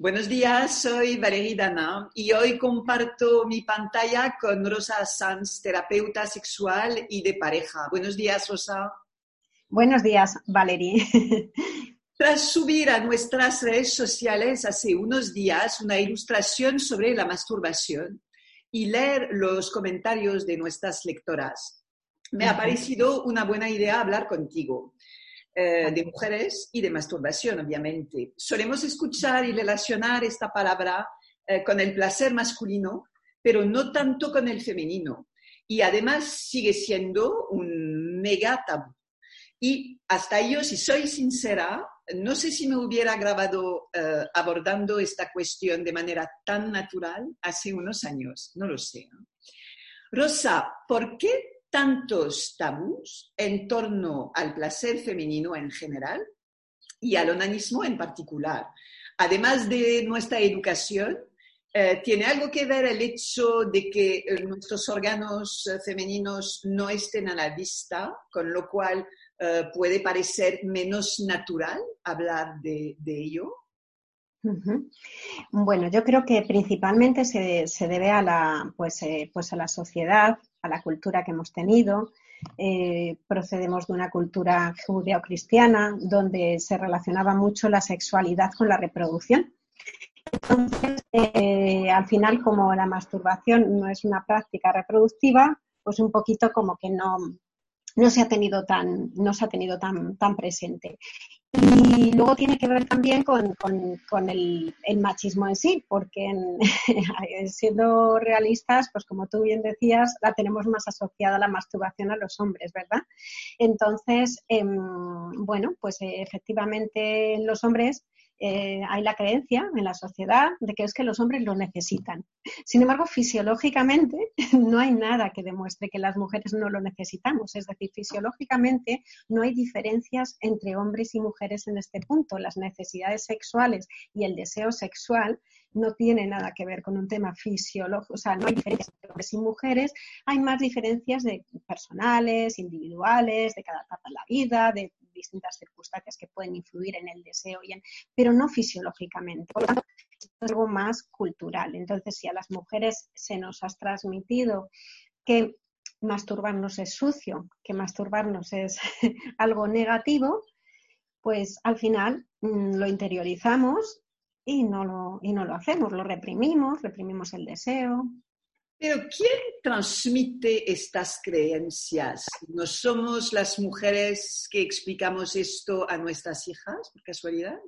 Buenos días, soy Valerie Dana y hoy comparto mi pantalla con Rosa Sanz, terapeuta sexual y de pareja. Buenos días, Rosa. Buenos días, Valerie. Tras subir a nuestras redes sociales hace unos días una ilustración sobre la masturbación y leer los comentarios de nuestras lectoras, me ha parecido una buena idea hablar contigo. Eh, de mujeres y de masturbación, obviamente. Solemos escuchar y relacionar esta palabra eh, con el placer masculino, pero no tanto con el femenino. Y además sigue siendo un mega tabú. Y hasta yo, si soy sincera, no sé si me hubiera grabado eh, abordando esta cuestión de manera tan natural hace unos años, no lo sé. Rosa, ¿por qué tantos tabús en torno al placer femenino en general y al onanismo en particular. Además de nuestra educación, eh, ¿tiene algo que ver el hecho de que eh, nuestros órganos eh, femeninos no estén a la vista, con lo cual puede parecer menos natural hablar de, ello? Bueno, yo creo que principalmente se, se debe a la, pues, pues a la sociedad a la cultura que hemos tenido. Eh, procedemos de una cultura judeo-cristiana donde se relacionaba mucho la sexualidad con la reproducción. Entonces, eh, al final, como la masturbación no es una práctica reproductiva, pues un poquito como que no, no se ha tenido tan, no se ha tenido tan, tan presente. Y luego tiene que ver también con, el, machismo en sí, porque siendo realistas, pues como tú bien decías, la tenemos más asociada a la masturbación a los hombres, ¿verdad? Entonces, em, bueno, pues efectivamente los hombres eh, hay la creencia en la sociedad de que es que los hombres lo necesitan. Sin embargo, fisiológicamente no hay nada que demuestre que las mujeres no lo necesitamos. Es decir, fisiológicamente no hay diferencias entre hombres y mujeres en este punto. Las necesidades sexuales y el deseo sexual no tienen nada que ver con un tema fisiológico, o sea, no hay diferencias entre hombres y mujeres, hay más diferencias de personales, individuales, de cada etapa de la vida, de distintas circunstancias que pueden influir en el deseo, y en, pero no fisiológicamente. Por lo tanto, es algo más cultural. Entonces, si a las mujeres se nos ha transmitido que masturbarnos es sucio, que masturbarnos es algo negativo, pues al final mm, lo interiorizamos y no lo, y no lo hacemos, lo reprimimos, reprimimos el deseo, pero ¿quién transmite estas creencias? ¿No somos las mujeres que explicamos esto a nuestras hijas, por casualidad?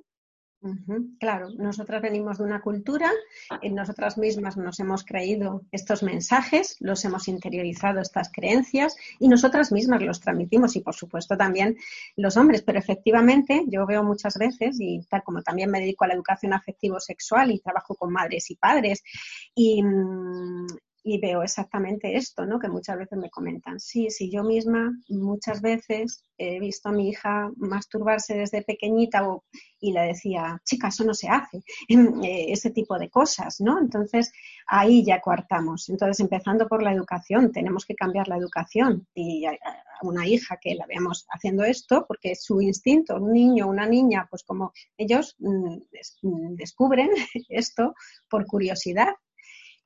Claro, nosotras venimos de una cultura, en nosotras mismas nos hemos creído estos mensajes, los hemos interiorizado estas creencias y nosotras mismas los transmitimos y por supuesto también los hombres, pero efectivamente yo veo muchas veces y tal como también me dedico a la educación afectivo-sexual y trabajo con madres y padres y, mm, y veo exactamente esto, ¿no? Que muchas veces me comentan, sí, sí, yo misma muchas veces he visto a mi hija masturbarse desde pequeñita y le decía, chica, eso no se hace, eh, ese tipo de cosas, ¿no? Entonces, ahí ya coartamos. Entonces, empezando por la educación, tenemos que cambiar la educación y a una hija que la veamos haciendo esto, porque su instinto, un niño, una niña, pues como ellos mm, mm, descubren esto por curiosidad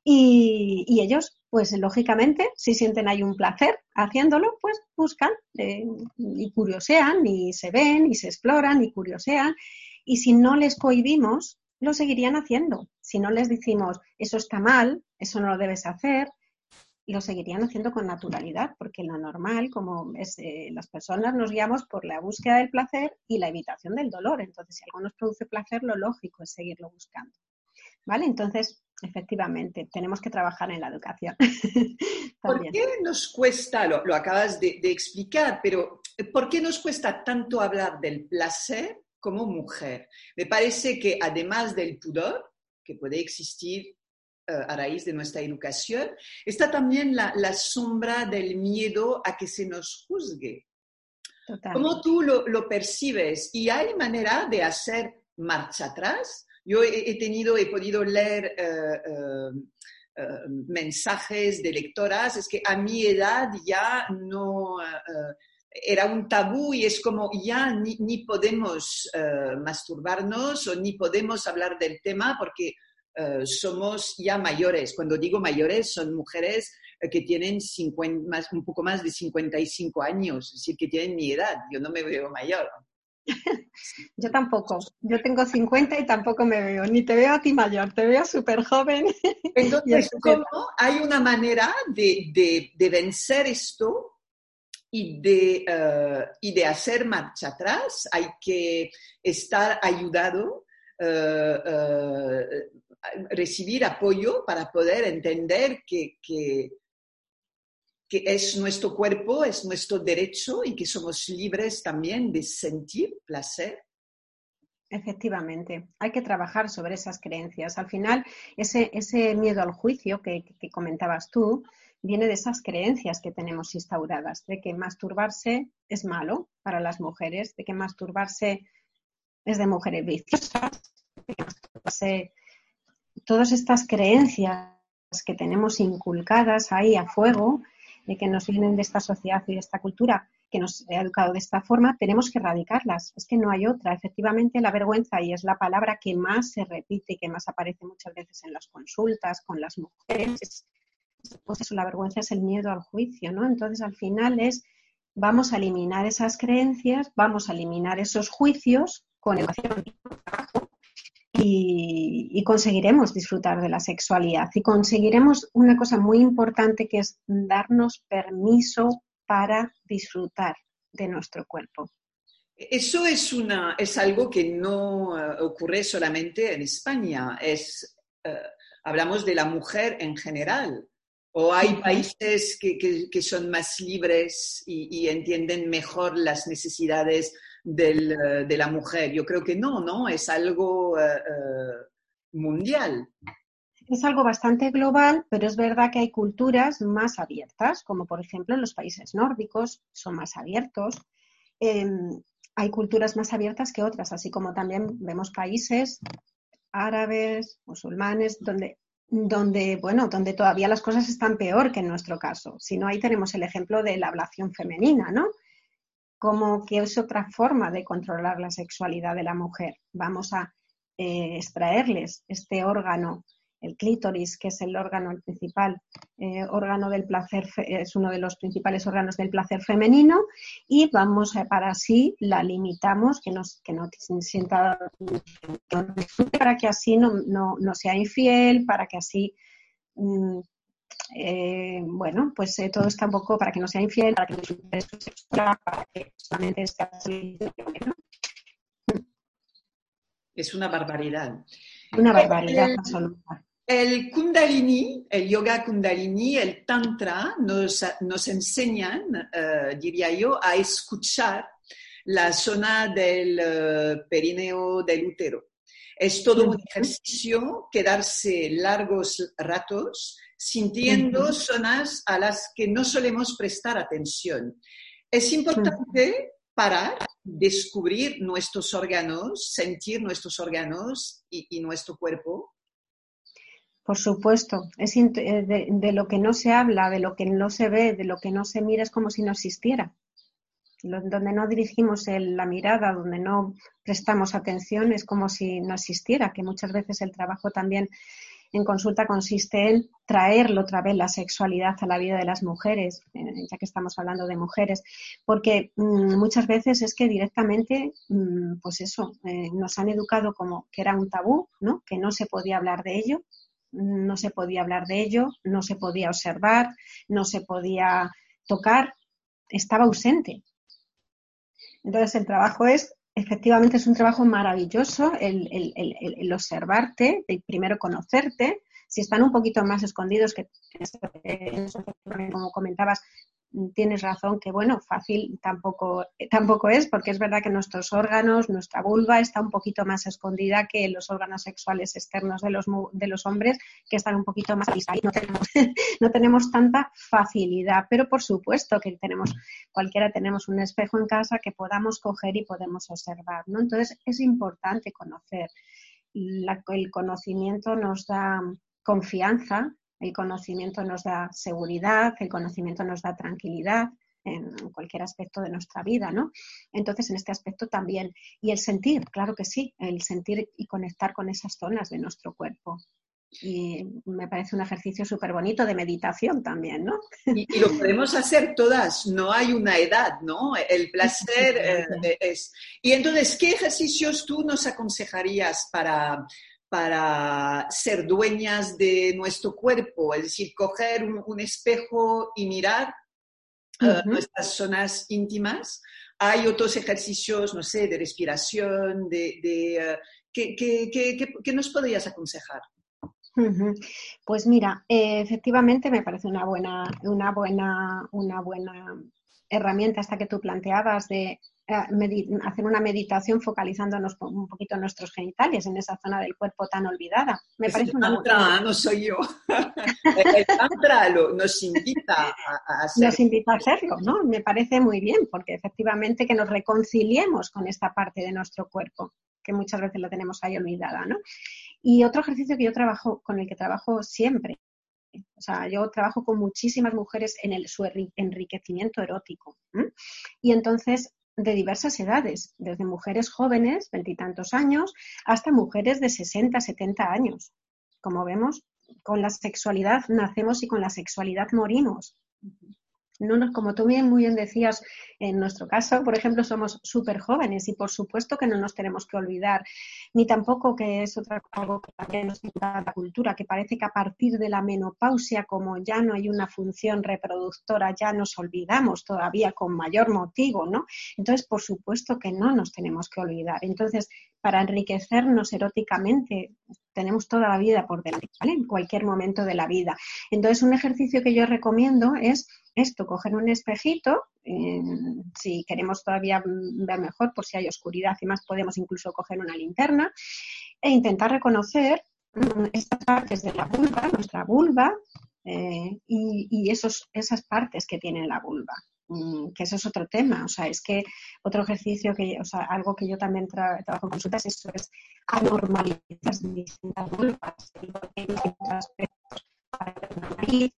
y, ellos, pues lógicamente, si sienten ahí un placer haciéndolo, pues buscan eh, y curiosean y se ven y se exploran y curiosean. Y si no les cohibimos, lo seguirían haciendo. Si no les decimos, eso está mal, eso no lo debes hacer, lo seguirían haciendo con naturalidad, porque lo normal, como es, eh, las personas nos guiamos por la búsqueda del placer y la evitación del dolor. Entonces, si algo nos produce placer, lo lógico es seguirlo buscando. ¿Vale? Entonces, efectivamente, tenemos que trabajar en la educación. ¿Por qué nos cuesta, lo, acabas de, explicar, pero ¿por qué nos cuesta tanto hablar del placer como mujer? Me parece que además del pudor, que puede existir eh, a raíz de nuestra educación, está también la, sombra del miedo a que se nos juzgue. ¿Cómo tú lo, lo percibes? ¿Y hay manera de hacer marcha atrás? Yo he, tenido, he podido leer eh, eh, eh, mensajes de lectoras, es que a mi edad ya no, era un tabú y es como ya ni, podemos eh, masturbarnos o ni podemos hablar del tema porque somos ya mayores. Cuando digo mayores, son mujeres que tienen más, un poco más de 55 años, es decir, que tienen mi edad. Yo no me veo mayor. Yo tampoco. Yo tengo 50 y tampoco me veo. Ni te veo a ti mayor, te veo súper joven. Entonces, ¿cómo hay una manera de, de, vencer esto y de, uh, y de hacer marcha atrás? Hay que estar ayudado, uh, uh, recibir apoyo para poder entender que, que que es nuestro cuerpo, es nuestro derecho y que somos libres también de sentir placer. Efectivamente, hay que trabajar sobre esas creencias. Al final, ese, ese miedo al juicio que, comentabas tú viene de esas creencias que tenemos instauradas, de que masturbarse es malo para las mujeres, de que masturbarse es de mujeres viciosas, de que masturbarse... Todas estas creencias que tenemos inculcadas ahí a fuego que nos vienen de esta sociedad y de esta cultura que nos ha educado de esta forma, tenemos que erradicarlas. Es que no hay otra. Efectivamente, la vergüenza, y es la palabra que más se repite y que más aparece muchas veces en las consultas con las mujeres, pues eso, la vergüenza es el miedo al juicio, ¿no? Entonces, al final es, vamos a eliminar esas creencias, vamos a eliminar esos juicios con educación y trabajo, y, conseguiremos disfrutar de la sexualidad y conseguiremos una cosa muy importante que es darnos permiso para disfrutar de nuestro cuerpo. Eso es, una, es algo que no eh, ocurre solamente en España, es, eh, hablamos de la mujer en general. ¿O hay países que, son más libres y, entienden mejor las necesidades eh, de la mujer. Yo creo que no, ¿no? Es algo mundial. Es algo bastante global, pero es verdad que hay culturas más abiertas, como por ejemplo en los países nórdicos, son más abiertos. Em, hay culturas más abiertas que otras, así como también vemos países árabes, musulmanes, donde, donde, bueno, donde todavía las cosas están peor que en nuestro caso. Si no, ahí tenemos el ejemplo de la ablación femenina, ¿no? como que es otra forma de controlar la sexualidad de la mujer. Vamos a eh, extraerles este órgano, el clítoris, que es el órgano principal, eh, órgano del placer, es uno de los principales órganos del placer femenino, y vamos para así la limitamos, que, nos, que no sienta, para que así no, no, sea infiel, para que así mm, eh, bueno, pues todo está un poco para que no sea infiel, para que no sea para que solamente esté Es una barbaridad. Una barbaridad absoluta. El Kundalini, el yoga Kundalini, el Tantra nos, nos enseñan, eh, diría yo, a escuchar la zona del perineo del útero. Es todo un ejercicio, quedarse largos ratos sintiendo zonas a las que no solemos prestar atención. Es importante parar, descubrir nuestros órganos, sentir nuestros órganos y, nuestro cuerpo. Por supuesto, es eh, de, lo que no se habla, de lo que no se ve, de lo que no se mira, es como si no existiera. Donde no dirigimos la mirada, donde no prestamos atención, es como si no existiera, que muchas veces el trabajo también en consulta consiste en traerlo otra vez la sexualidad a la vida de las mujeres, eh, ya que estamos hablando de mujeres, porque mm, muchas veces es que directamente, mm, pues eso, eh, nos han educado como que era un tabú, ¿no? Que no se podía hablar de ello, no se podía hablar de ello, no se podía observar, no se podía tocar, estaba ausente. Entonces el trabajo es efectivamente es un trabajo maravilloso el, observarte, el primero conocerte. Si están un poquito más escondidos, que como comentabas, tienes razón que, bueno, fácil tampoco, tampoco es, porque es verdad que nuestros órganos, nuestra vulva está un poquito más escondida que los órganos sexuales externos de los, de los hombres, que están un poquito más ahí. No tenemos, no tenemos tanta facilidad, pero por supuesto que tenemos, cualquiera tenemos un espejo en casa que podamos coger y podemos observar, ¿no? Entonces es importante conocer. el conocimiento nos da confianza el conocimiento nos da seguridad, el conocimiento nos da tranquilidad, en cualquier aspecto de nuestra vida, ¿no? Entonces, en este aspecto también. Y el sentir, claro que sí, el sentir y conectar con esas zonas de nuestro cuerpo. Y me parece un ejercicio súper bonito de meditación también, ¿no? Y, lo podemos hacer todas, no hay una edad, ¿no? El placer eh, es... Y entonces, ¿qué ejercicios tú nos aconsejarías para, para ser dueñas de nuestro cuerpo? Es decir, coger un, espejo y mirar eh, nuestras zonas íntimas. Hay otros ejercicios, no sé, de respiración, de... de eh, ¿qué nos podrías aconsejar? Pues mira, eh, efectivamente me parece una buena, una buena, una buena herramienta esta que tú planteabas de eh, hacer una meditación focalizándonos un poquito en nuestros genitales, en esa zona del cuerpo tan olvidada. Me parece una tantra, no soy yo. el tantra nos invita a, hacerlo. Nos invita a hacerlo, ¿no? Me parece muy bien, porque efectivamente que nos reconciliemos con esta parte de nuestro cuerpo, que muchas veces la tenemos ahí olvidada, ¿no? Y otro ejercicio que yo trabajo, con el que trabajo siempre, o sea, yo trabajo con muchísimas mujeres en el, su enriquecimiento erótico. Y entonces, de diversas edades, desde mujeres jóvenes, veintitantos años, hasta mujeres de 60, 70 años. Como vemos, con la sexualidad nacemos y con la sexualidad morimos no como tú bien muy bien decías, en nuestro caso, por ejemplo, somos súper jóvenes y por supuesto que no nos tenemos que olvidar, ni tampoco que es otra algo que nos la cultura, que parece que a partir de la menopausia, como ya no hay una función reproductora, ya nos olvidamos todavía con mayor motivo, ¿no? Entonces, por supuesto que no nos tenemos que olvidar. Entonces, para enriquecernos eróticamente, tenemos toda la vida por delante, ¿vale? En cualquier momento de la vida. Entonces, un ejercicio que yo recomiendo es esto, coger un espejito, eh, si queremos todavía ver mejor, por si hay oscuridad y más, podemos incluso coger una linterna e intentar reconocer mm, estas partes de la vulva, nuestra vulva, eh, y, esos, esas partes que tiene la vulva. Mm, que eso es otro tema, o sea, es que otro ejercicio que, o sea, algo que yo también trabajo en consultas, eso es anormalizar distintas vulvas, para la nariz,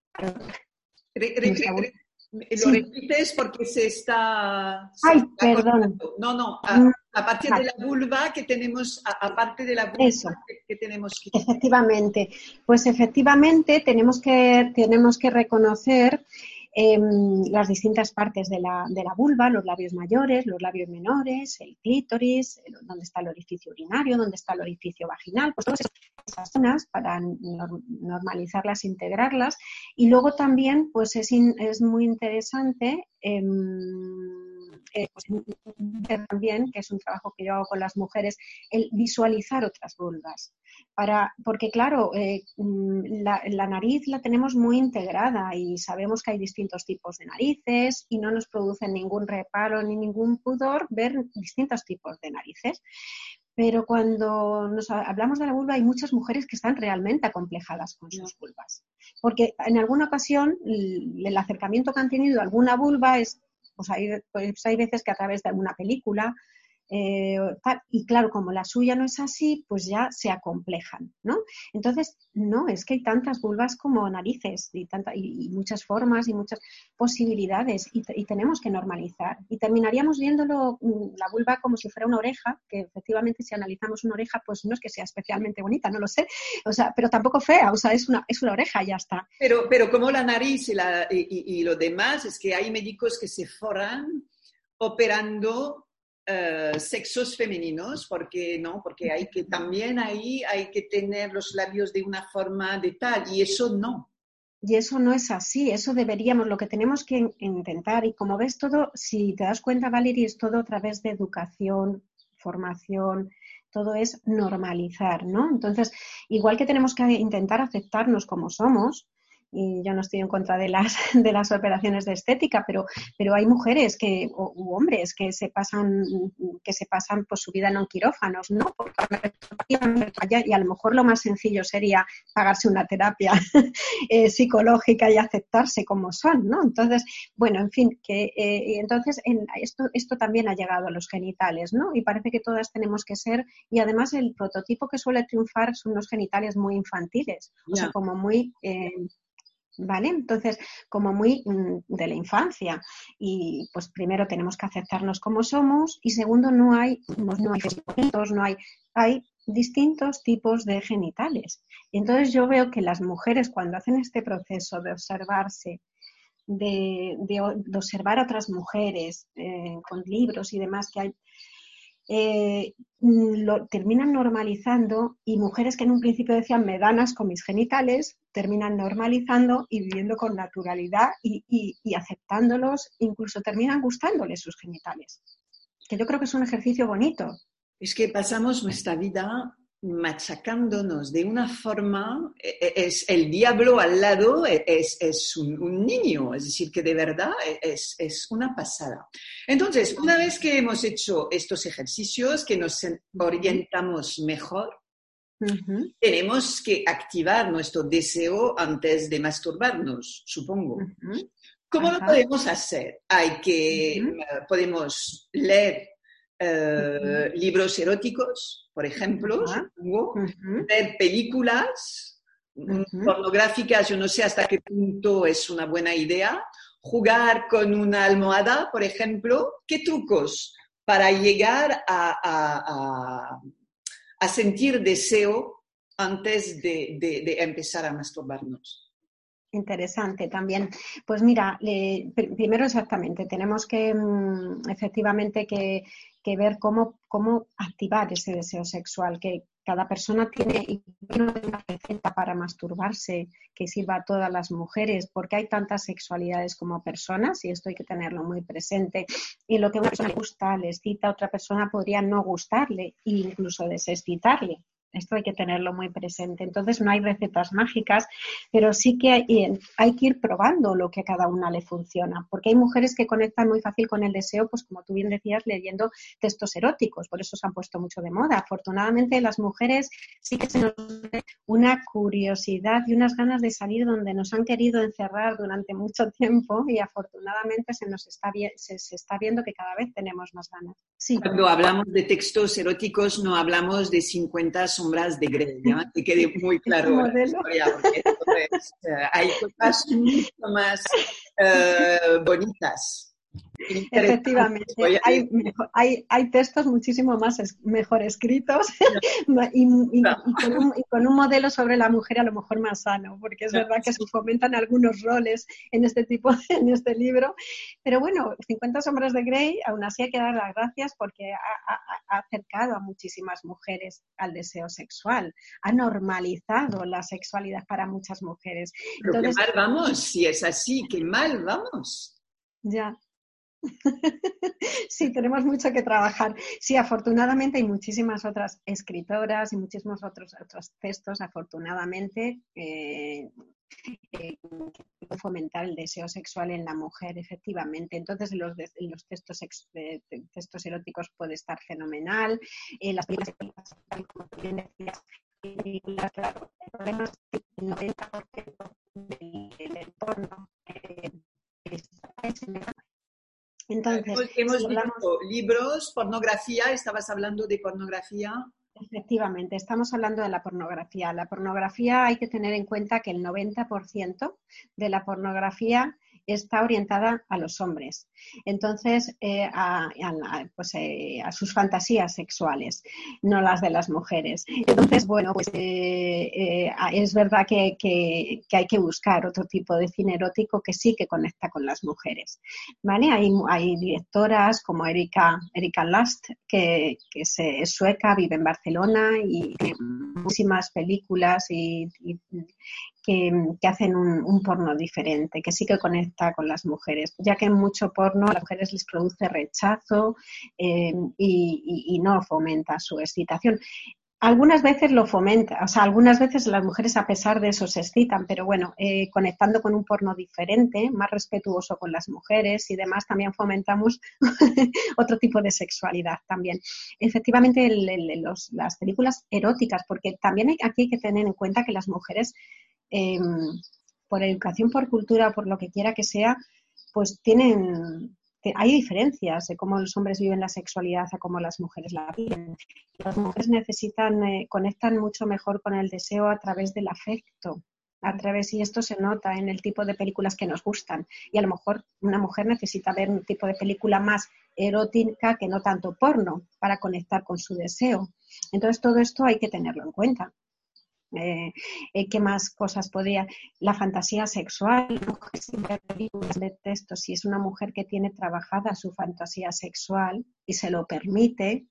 lo repites porque se está... Ay, perdón. No, no, mm, a, partir de la vulva que tenemos, aparte de la vulva Eso. Que, tenemos que... Efectivamente, pues efectivamente tenemos que, tenemos que reconocer Em, las distintas partes de la, de la, vulva, los labios mayores, los labios menores, el clítoris, donde está el orificio urinario, donde está el orificio vaginal, pues todas esas zonas para normalizarlas, integrarlas. Y luego también, pues es, es muy interesante em, eh, pues, también, que es un trabajo que yo hago con las mujeres, el visualizar otras vulvas. Para, porque claro, eh, mm, la, la, nariz la tenemos muy integrada y sabemos que hay distintos tipos de narices y no nos produce ningún reparo ni ningún pudor ver distintos tipos de narices. Pero cuando nos hablamos de la vulva hay muchas mujeres que están realmente acomplejadas con sus vulvas. Porque en alguna ocasión el acercamiento que han tenido a alguna vulva es pues hay, pues hay veces que a través de alguna película eh, y claro, como la suya no es así, pues ya se acomplejan, ¿no? Entonces, no, es que hay tantas vulvas como narices y, tanta, y, muchas formas y muchas posibilidades y, tenemos que normalizar. Y terminaríamos viéndolo mm, la vulva como si fuera una oreja, que efectivamente si analizamos una oreja, pues no es que sea especialmente bonita, no lo sé, o sea, pero tampoco fea, o sea, es una, es una oreja y ya está. Pero, pero como la nariz y, la, y, y lo demás, es que hay médicos que se forran operando eh, sexos femeninos, porque no, porque hay que también ahí hay que tener los labios de una forma de tal y eso no. Y eso no es así, eso deberíamos, lo que tenemos que intentar, y como ves todo, si te das cuenta, Valerie, es todo a través de educación, formación, todo es normalizar, ¿no? Entonces, igual que tenemos que intentar aceptarnos como somos, y yo no estoy en contra de las, de las operaciones de estética, pero, pero hay mujeres que, o, u hombres que se pasan, que se pasan pues, su vida en quirófanos, ¿no? y a lo mejor lo más sencillo sería pagarse una terapia eh, psicológica y aceptarse como son, ¿no? Entonces, bueno, en fin, que eh, entonces en, esto, esto también ha llegado a los genitales, ¿no? Y parece que todas tenemos que ser, y además el prototipo que suele triunfar son los genitales muy infantiles, o sea, como muy... Eh, ¿Vale? Entonces, como muy mm, de la infancia. Y pues primero tenemos que aceptarnos como somos y segundo, no hay, pues, no hay no hay, hay distintos tipos de genitales. Entonces yo veo que las mujeres cuando hacen este proceso de observarse, de, observar a otras mujeres eh, con libros y demás que hay, eh, lo terminan normalizando y mujeres que en un principio decían me danas con mis genitales, terminan normalizando y viviendo con naturalidad y, y aceptándolos, incluso terminan gustándoles sus genitales. Que yo creo que es un ejercicio bonito. Es que pasamos nuestra vida machacándonos de una forma, e, e, es el diablo al lado, e, es, un, niño, es decir, que de verdad es, una pasada. Entonces, una vez que hemos hecho estos ejercicios, que nos orientamos mejor, tenemos que activar nuestro deseo antes de masturbarnos, supongo. ¿Cómo lo podemos hacer? Hay que, podemos leer eh, libros eróticos, por ejemplo, ver películas pornográficas, yo no sé hasta qué punto es una buena idea, jugar con una almohada, por ejemplo, ¿qué trucos para llegar a, a, sentir deseo antes de empezar a masturbarnos? Interesante también. Pues mira, primero exactamente, tenemos que mm, efectivamente que, ver cómo, cómo activar ese deseo sexual, que cada persona tiene una receta para masturbarse que sirva a todas las mujeres, porque hay tantas sexualidades como personas y esto hay que tenerlo muy presente. Y lo que a una persona le gusta, le excita, a otra persona podría no gustarle e incluso desexcitarle. Esto hay que tenerlo muy presente. Entonces no hay recetas mágicas, pero sí que hay, que ir probando lo que a cada una le funciona, porque hay mujeres que conectan muy fácil con el deseo, pues como tú bien decías, leyendo textos eróticos, por eso se han puesto mucho de moda. Afortunadamente las mujeres sí que se nos una curiosidad y unas ganas de salir donde nos han querido encerrar durante mucho tiempo y afortunadamente se nos está, se, está viendo que cada vez tenemos más ganas. Cuando hablamos de textos eróticos no hablamos de 50 sombras de Grey, que quede muy claro la historia, porque eh, hay cosas mucho más eh, bonitas Efectivamente, hay, hay, textos muchísimo más mejor escritos y, con un, modelo sobre la mujer a lo mejor más sano, porque es verdad que se fomentan algunos roles en este tipo, en este libro. Pero bueno, 50 sombras de Grey, aún así hay que dar las gracias porque ha, acercado a muchísimas mujeres al deseo sexual, ha normalizado la sexualidad para muchas mujeres. Pero qué mal vamos, si es así, qué mal vamos. Ya, sí, tenemos mucho que trabajar. Sí, afortunadamente hay muchísimas otras escritoras y muchísimos otros, otros textos, afortunadamente, eh, eh, fomentar el deseo sexual en la mujer, efectivamente. Entonces, en los, los textos, textos eróticos puede estar fenomenal. En las películas, como bien decías, el problema es que el 90% del, entorno eh, entonces, hemos, visto libros, pornografía, estabas hablando de pornografía. Efectivamente, estamos hablando de la pornografía. La pornografía hay que tener en cuenta que el 90% de la pornografía está orientada a los hombres. Entonces, eh, pues, eh, a, sus fantasías sexuales, no las de las mujeres. Entonces, bueno, pues eh, es verdad que, hay que buscar otro tipo de cine erótico que sí que conecta con las mujeres. ¿vale? Hay, directoras como Erika, Erika Last, que, es, sueca, vive en Barcelona y tiene muchísimas películas y, que, hacen un, porno diferente, que sí que conecta con las mujeres, ya que mucho porno a las mujeres les produce rechazo eh, y, no fomenta su excitación. Algunas veces lo fomenta, o sea, algunas veces las mujeres a pesar de eso se excitan, pero bueno, eh, conectando con un porno diferente, más respetuoso con las mujeres y demás, también fomentamos otro tipo de sexualidad también. Efectivamente, las películas eróticas, porque también aquí hay que tener en cuenta que las mujeres Em, por educación, por cultura, por lo que quiera que sea, pues tienen, hay diferencias de cómo los hombres viven la sexualidad a cómo las mujeres la viven. Las mujeres necesitan, eh, conectan mucho mejor con el deseo a través del afecto, a través, y esto se nota en el tipo de películas que nos gustan. Y a lo mejor una mujer necesita ver un tipo de película más erótica que no tanto porno para conectar con su deseo. Entonces todo esto hay que tenerlo en cuenta. Eh, eh, ¿Qué más cosas podría? La fantasía sexual, de texto, si es una mujer que tiene trabajada su fantasía sexual y se lo permite,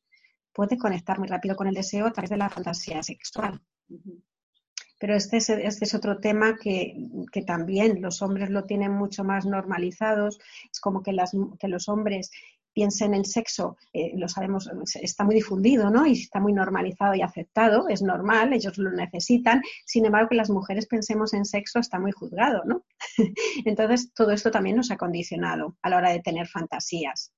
puede conectar muy rápido con el deseo a través de la fantasía sexual. Pero este es, este es otro tema que, que, también los hombres lo tienen mucho más normalizados. Es como que, las, que los hombres piensen en sexo, eh, lo sabemos, está muy difundido, ¿no? Y está muy normalizado y aceptado, es normal, ellos lo necesitan. Sin embargo, que las mujeres pensemos en sexo está muy juzgado, ¿no? Entonces, todo esto también nos ha condicionado a la hora de tener fantasías.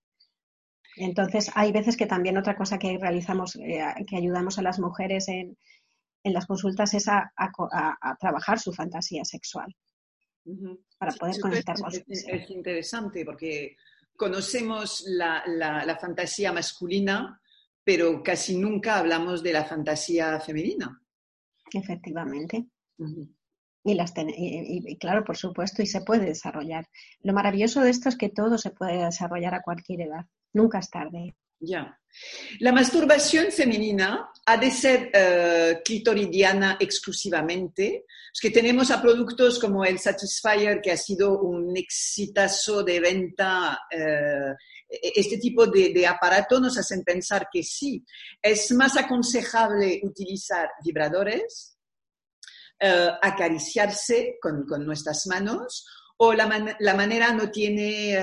Entonces, hay veces que también otra cosa que realizamos, eh, que ayudamos a las mujeres en, las consultas es a, trabajar su fantasía sexual para poder conectar con su Es interesante porque conocemos la, fantasía masculina, pero casi nunca hablamos de la fantasía femenina. Efectivamente. y, las y, claro, por supuesto, y se puede desarrollar. Lo maravilloso de esto es que todo se puede desarrollar a cualquier edad. Nunca es tarde. Ya. La masturbación femenina ha de ser eh, clitoridiana exclusivamente, es que tenemos a productos como el Satisfyer, que ha sido un exitazo de venta. Eh, este tipo de, aparato nos hacen pensar que sí, es más aconsejable utilizar vibradores, eh, acariciarse con, nuestras manos, o la, la manera no tiene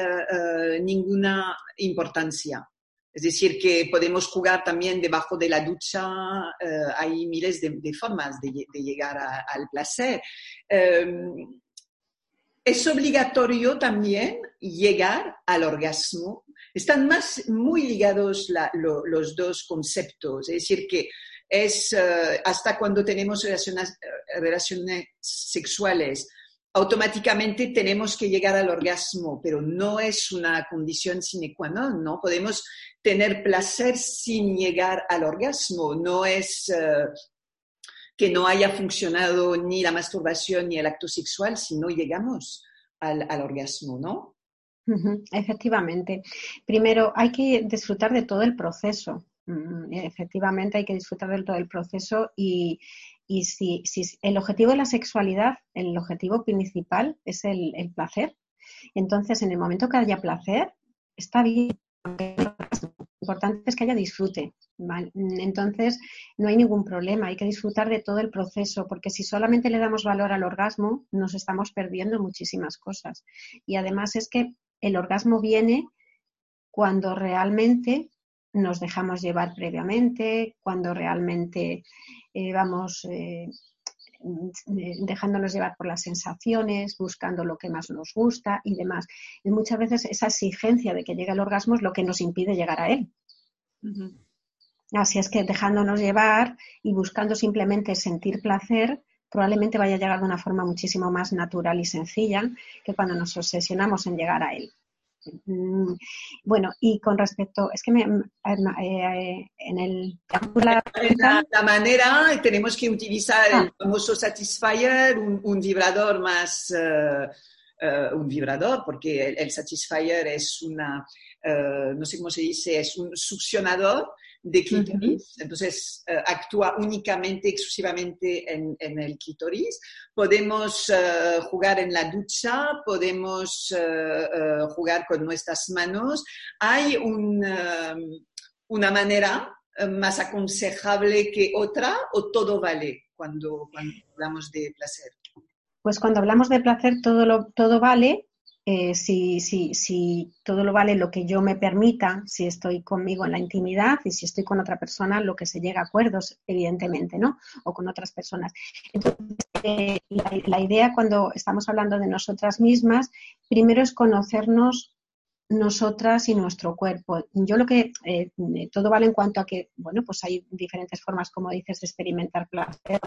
ninguna importancia. Es decir, que podemos jugar también debajo de la ducha, eh, hay miles de, formas de, llegar al placer. Em, es obligatorio también llegar al orgasmo. Están más muy ligados los dos conceptos, es decir, que es eh, hasta cuando tenemos relaciones, relaciones sexuales, automáticamente tenemos que llegar al orgasmo, pero no es una condición sine qua non, ¿no? Podemos tener placer sin llegar al orgasmo. No es eh, que no haya funcionado ni la masturbación ni el acto sexual si no llegamos al, orgasmo, ¿no? Efectivamente. Primero, hay que disfrutar de todo el proceso. Mm, efectivamente, hay que disfrutar de todo el proceso y, si, el objetivo de la sexualidad, el objetivo principal es el, el placer, entonces en el momento que haya placer, está bien lo importante es que haya disfrute. Entonces, no hay ningún problema, hay que disfrutar de todo el proceso, porque si solamente le damos valor al orgasmo, nos estamos perdiendo muchísimas cosas. Y además es que el orgasmo viene cuando realmente nos dejamos llevar previamente, cuando realmente eh, vamos eh, dejándonos llevar por las sensaciones, buscando lo que más nos gusta y demás. Y muchas veces esa exigencia de que llegue el orgasmo es lo que nos impide llegar a él. Así es que dejándonos llevar y buscando simplemente sentir placer, probablemente vaya a llegar de una forma muchísimo más natural y sencilla que cuando nos obsesionamos en llegar a él. Mm, bueno, y con respecto, es que me, eh, en el... La, la, manera, tenemos que utilizar el ah. famoso Satisfyer, un, vibrador más... Eh, eh, un vibrador, porque el, Satisfyer es una, no sé cómo se dice, es un succionador de clítoris, entonces eh, actúa únicamente, exclusivamente en, el clítoris. Podemos eh, jugar en la ducha, podemos eh, jugar con nuestras manos. Hay una manera más aconsejable que otra o todo vale cuando, cuando hablamos de placer. Pues cuando hablamos de placer todo, lo, todo vale, eh, si, si, si, todo lo vale lo que yo me permita, si estoy conmigo en la intimidad y si estoy con otra persona, lo que se llega a acuerdos, evidentemente, ¿no? O con otras personas. Entonces, eh, la, idea cuando estamos hablando de nosotras mismas, primero es conocernos nosotras y nuestro cuerpo. Yo lo que eh, todo vale en cuanto a que, bueno, pues hay diferentes formas, como dices, de experimentar placer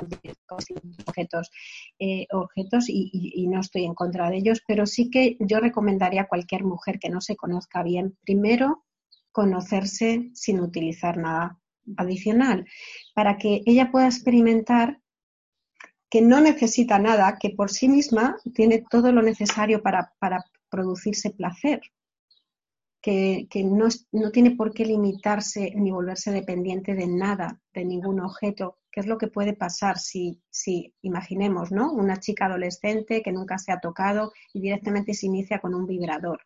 objetos, eh, objetos y, no estoy en contra de ellos, pero sí que yo recomendaría a cualquier mujer que no se conozca bien, primero conocerse sin utilizar nada adicional, para que ella pueda experimentar que no necesita nada, que por sí misma tiene todo lo necesario para, producirse placer, que, no, no, tiene por qué limitarse ni volverse dependiente de nada, de ningún objeto. ¿Qué es lo que puede pasar si, si, imaginemos, ¿no? Una chica adolescente que nunca se ha tocado y directamente se inicia con un vibrador?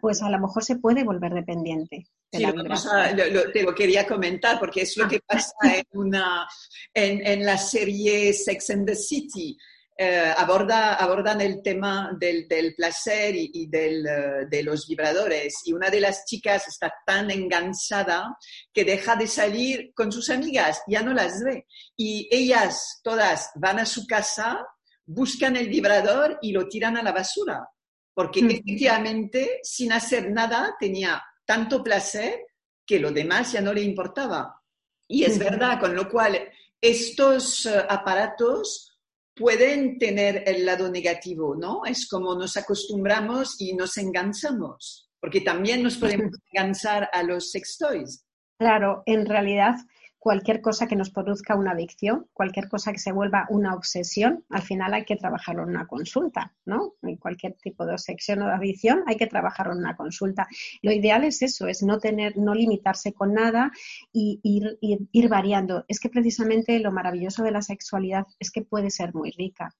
Pues a lo mejor se puede volver dependiente. sí, lo, te lo quería comentar porque es lo que pasa en, una, en, la serie Sex and the City. Eh, aborda, abordan el tema del, placer y, del, eh, de los vibradores. Y una de las chicas está tan enganchada que deja de salir con sus amigas, ya no las ve. Y ellas todas van a su casa, buscan el vibrador y lo tiran a la basura porque efectivamente, sin hacer nada, tenía tanto placer que lo demás ya no le importaba. Y es verdad, con lo cual estos eh, aparatos pueden tener el lado negativo, ¿no? Es como nos acostumbramos y nos enganchamos, porque también nos podemos enganchar a los sex toys. Claro, en realidad cualquier cosa que nos produzca una adicción, cualquier cosa que se vuelva una obsesión, al final hay que trabajarlo en una consulta, ¿no? En cualquier tipo de obsesión o de adicción hay que trabajarlo en una consulta. Lo ideal es eso, es no tener, no limitarse con nada y ir, ir variando. Es que precisamente lo maravilloso de la sexualidad es que puede ser muy rica.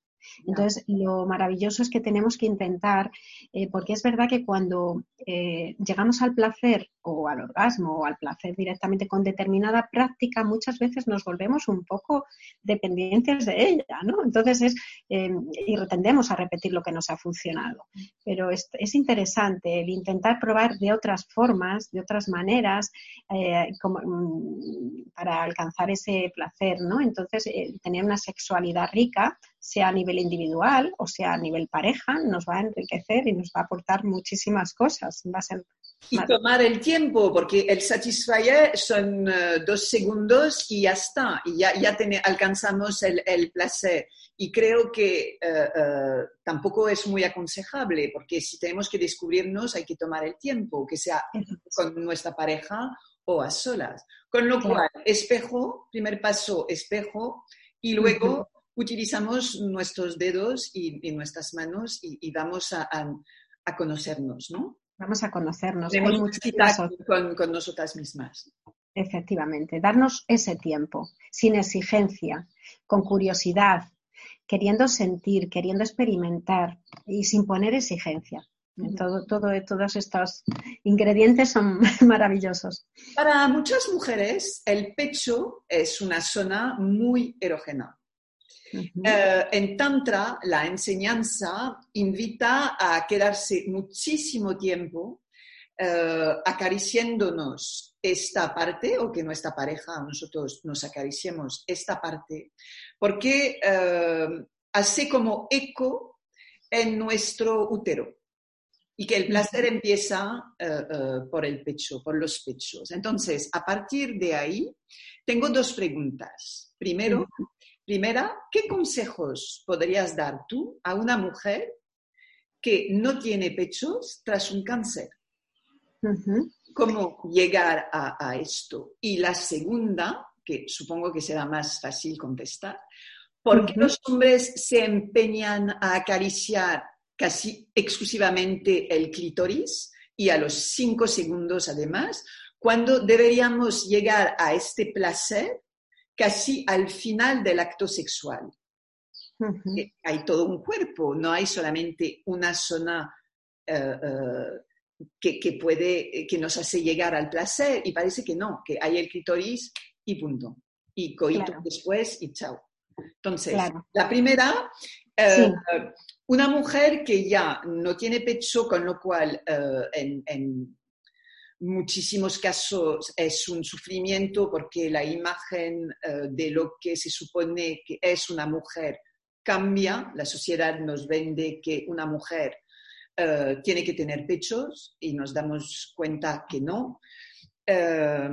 Entonces, lo maravilloso es que tenemos que intentar, eh, porque es verdad que cuando eh, llegamos al placer o al orgasmo o al placer directamente con determinada práctica, muchas veces nos volvemos un poco dependientes de ella, ¿no? Entonces, es, eh, y tendemos a repetir lo que nos ha funcionado. Pero es, interesante el intentar probar de otras formas, de otras maneras, como, mm, para alcanzar ese placer, ¿no? Entonces, tener una sexualidad rica sea a nivel individual o sea a nivel pareja, nos va a enriquecer y nos va a aportar muchísimas cosas. Va a ser y tomar el tiempo, porque el satisfacer son eh, dos segundos y ya está, y ya, ya alcanzamos el, el, placer. Y creo que eh, eh, tampoco es muy aconsejable, porque si tenemos que descubrirnos hay que tomar el tiempo, que sea con nuestra pareja o a solas. Con lo cual, espejo, primer paso, espejo, y luego utilizamos nuestros dedos y, nuestras manos y, vamos a, conocernos, ¿no? Vamos a conocernos. con, con nosotras mismas. Efectivamente, darnos ese tiempo, sin exigencia, con curiosidad, queriendo sentir, queriendo experimentar y sin poner exigencia. Todo, todo, todos estos ingredientes son maravillosos. Para muchas mujeres, el pecho es una zona muy erógena. Eh, en Tantra, la enseñanza invita a quedarse muchísimo tiempo eh, acariciándonos esta parte o que nuestra pareja, nosotros nos acariciemos esta parte, porque eh, hace como eco en nuestro útero y que el placer empieza por el pecho, por los pechos. Entonces, a partir de ahí, tengo dos preguntas. Primero, Primera, ¿qué consejos podrías dar tú a una mujer que no tiene pechos tras un cáncer? ¿Cómo llegar a, esto? Y la segunda, que supongo que será más fácil contestar, ¿por qué los hombres se empeñan a acariciar casi exclusivamente el clítoris y a los cinco segundos además, cuando deberíamos llegar a este placer casi al final del acto sexual. Eh, hay todo un cuerpo, no hay solamente una zona eh, eh, que, puede, que nos hace llegar al placer y parece que no, que hay el clitoris y punto. Y coito después y chao. Entonces, la primera, una mujer que ya no tiene pecho, con lo cual en, muchísimos casos es un sufrimiento porque la imagen eh, de lo que se supone que es una mujer cambia. La sociedad nos vende que una mujer eh, tiene que tener pechos y nos damos cuenta que no. Eh,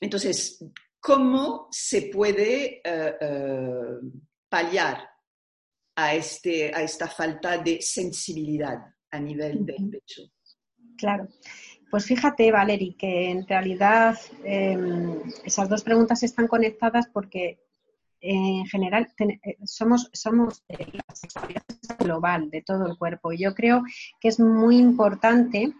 entonces, ¿cómo se puede paliar a, este, a esta falta de sensibilidad a nivel del pecho? Claro. Pues fíjate, Valerie, que en realidad em, esas dos preguntas están conectadas porque en general eh, somos, somos la sexualidad global de todo el cuerpo. Y yo creo que es muy importante,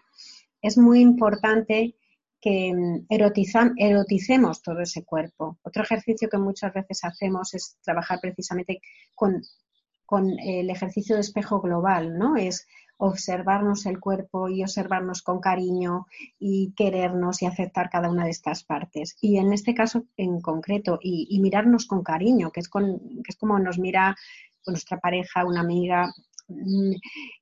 es muy importante que mm, eroticemos todo ese cuerpo. Otro ejercicio que muchas veces hacemos es trabajar precisamente con, con el ejercicio de espejo global, ¿no? Es observarnos el cuerpo y observarnos con cariño y querernos y aceptar cada una de estas partes. Y en este caso en concreto, y, mirarnos con cariño, que es, con, que es como nos mira nuestra pareja, una amiga, mm,